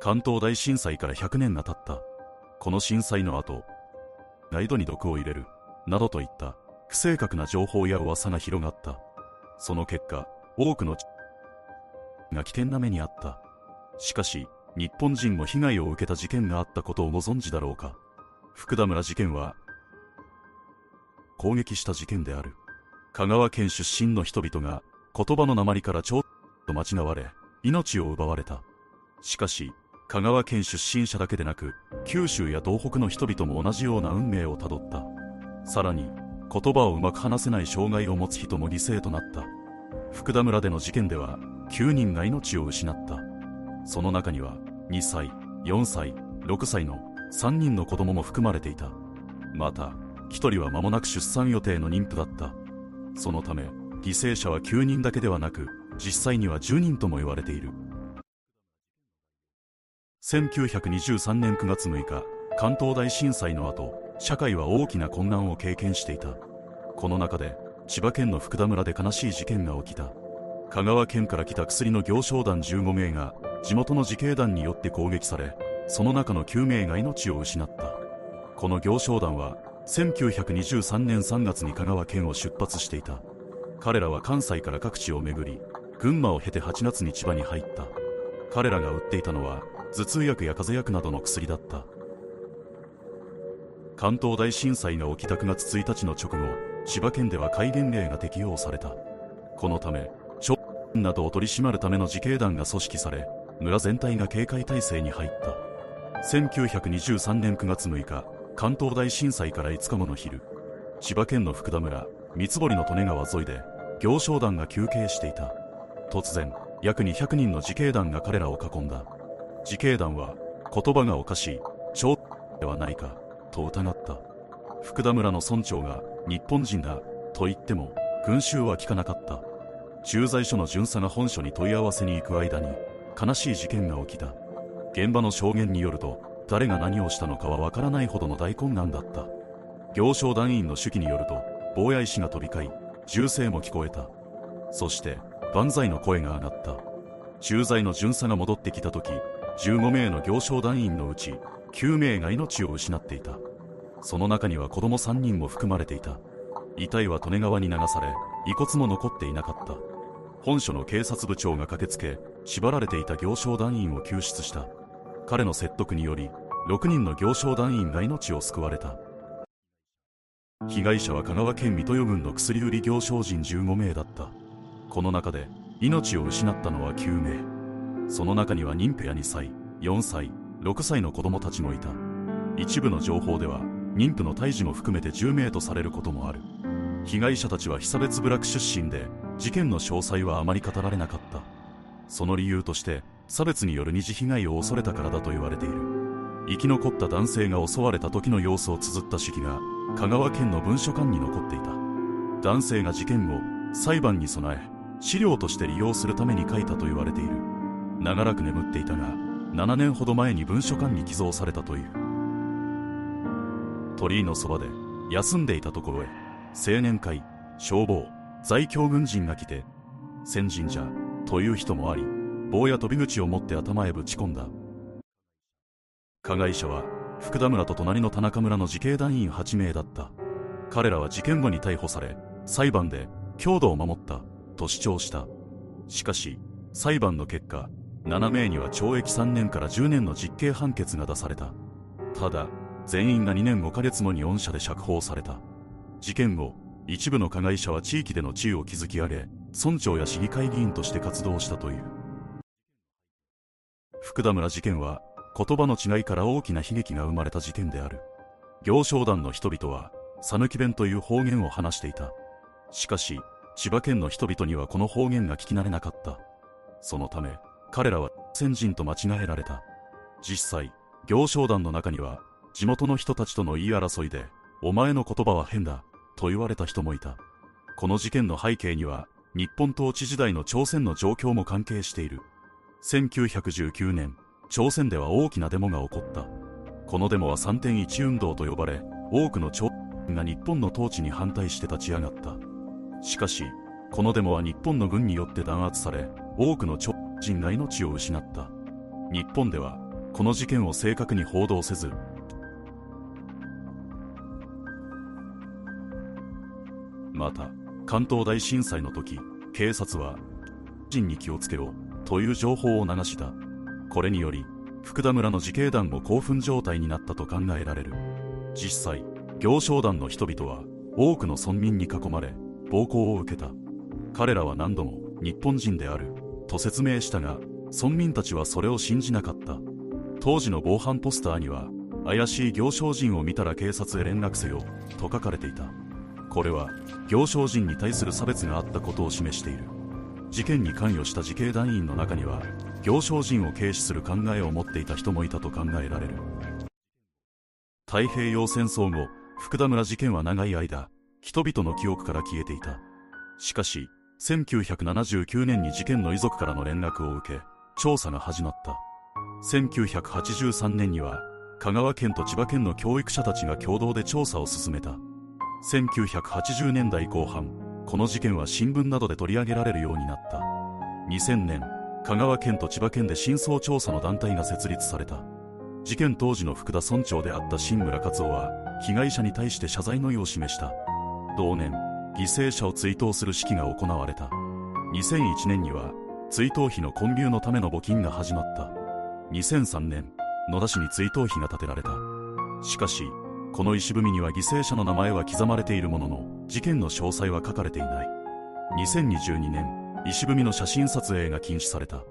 関東大震災から100年が経った。この震災の後、ガイドに毒を入れる、などといった不正確な情報や噂が広がった。その結果、多くのが危険な目にあった。しかし、日本人も被害を受けた事件があったことをご存知だろうか。福田村事件は、攻撃した事件である。香川県出身の人々が言葉の鉛からちょっと間違われ、命を奪われた。しかし、香川県出身者だけでなく、九州や東北の人々も同じような運命をたどった。さらに、言葉をうまく話せない障害を持つ人も犠牲となった。福田村での事件では、9人が命を失った。その中には、2歳、4歳、6歳の3人の子供も含まれていた。また、1人は間もなく出産予定の妊婦だった。そのため、犠牲者は9人だけではなく、実際には10人とも言われている。1923年9月6日、関東大震災の後、社会は大きな混乱を経験していた。この中で、千葉県の福田村で悲しい事件が起きた。香川県から来た薬の行商団15名が、地元の自警団によって攻撃され、その中の9名が命を失った。この行商団は、1923年3月に香川県を出発していた。彼らは関西から各地を巡り、群馬を経て8月に千葉に入った。彼らが売っていたのは、頭痛薬や風邪薬などの薬だった。関東大震災が起きた9月1日の直後、千葉県では戒厳令が適用された。このため、ショッなどを取り締まるための自警団が組織され、村全体が警戒態勢に入った。1923年9月6日、関東大震災から5日後の昼、千葉県の福田村、三堀の利根川沿いで、行商団が休憩していた。突然、約200人の自警団が彼らを囲んだ。自警団は、言葉がおかしい、超ではないか、と疑った。福田村の村長が、日本人だ、と言っても、群衆は聞かなかった。駐在所の巡査が本所に問い合わせに行く間に、悲しい事件が起きた。現場の証言によると、誰が何をしたのかはわからないほどの大混乱だった。行商団員の手記によると、防衛士が飛び交い、銃声も聞こえた。そして、万歳の声が上がった。駐在の巡査が戻ってきた時、15名の行商団員のうち9名が命を失っていた。その中には子供3人も含まれていた。遺体は利根川に流され遺骨も残っていなかった。本所の警察部長が駆けつけ縛られていた行商団員を救出した。彼の説得により6人の行商団員が命を救われた。被害者は香川県水戸余郡の薬売り行商人15名だった。この中で命を失ったのは9名。その中には妊婦や2歳、4歳、6歳の子供たちもいた。一部の情報では、妊婦の胎児も含めて10名とされることもある。被害者たちは被差別部落出身で、事件の詳細はあまり語られなかった。その理由として、差別による二次被害を恐れたからだと言われている。生き残った男性が襲われた時の様子を綴った手記が、香川県の文書館に残っていた。男性が事件後、裁判に備え、資料として利用するために書いたと言われている。長らく眠っていたが7年ほど前に文書館に寄贈されたという。鳥居のそばで休んでいたところへ青年会消防在京軍人が来て先人じゃという人もあり棒や飛び口を持って頭へぶち込んだ。加害者は福田村と隣の田中村の自警団員8名だった。彼らは事件後に逮捕され裁判で強度を守ったと主張した。しかし裁判の結果7名には懲役3年から10年の実刑判決が出された。ただ、全員が2年5ヶ月後に恩赦で釈放された。事件後、一部の加害者は地域での地位を築き上げ、村長や市議会議員として活動したという。福田村事件は、言葉の違いから大きな悲劇が生まれた事件である。行商団の人々は、讃岐弁という方言を話していた。しかし、千葉県の人々にはこの方言が聞き慣れなかった。そのため、彼らは先人と間違えられた。実際、行商団の中には、地元の人たちとの言い争いで、お前の言葉は変だ、と言われた人もいた。この事件の背景には、日本統治時代の朝鮮の状況も関係している。1919年、朝鮮では大きなデモが起こった。このデモは3.1運動と呼ばれ、多くの朝鮮が日本の統治に反対して立ち上がった。しかし、このデモは日本の軍によって弾圧され、多くの朝人が命を失った。日本ではこの事件を正確に報道せず。また関東大震災の時警察は人に気をつけろという情報を流した。これにより福田村の自警団も興奮状態になったと考えられる。実際行商団の人々は多くの村民に囲まれ暴行を受けた。彼らは何度も日本人である。と説明したが村民たちはそれを信じなかった。当時の防犯ポスターには怪しい行商人を見たら警察へ連絡せよと書かれていた。これは行商人に対する差別があったことを示している。事件に関与した自警団員の中には行商人を軽視する考えを持っていた人もいたと考えられる。太平洋戦争後福田村事件は長い間人々の記憶から消えていた。しかし1979年に事件の遺族からの連絡を受け調査が始まった。1983年には香川県と千葉県の教育者たちが共同で調査を進めた。1980年代後半この事件は新聞などで取り上げられるようになった。2000年香川県と千葉県で真相調査の団体が設立された。事件当時の福田村長であった新村勝夫は被害者に対して謝罪の意を示した。同年犠牲者を追悼する式が行われた。2001年には追悼碑の建立のための募金が始まった。2003年野田市に追悼碑が建てられた。しかしこの石踏みには犠牲者の名前は刻まれているものの事件の詳細は書かれていない。2022年石踏みの写真撮影が禁止された。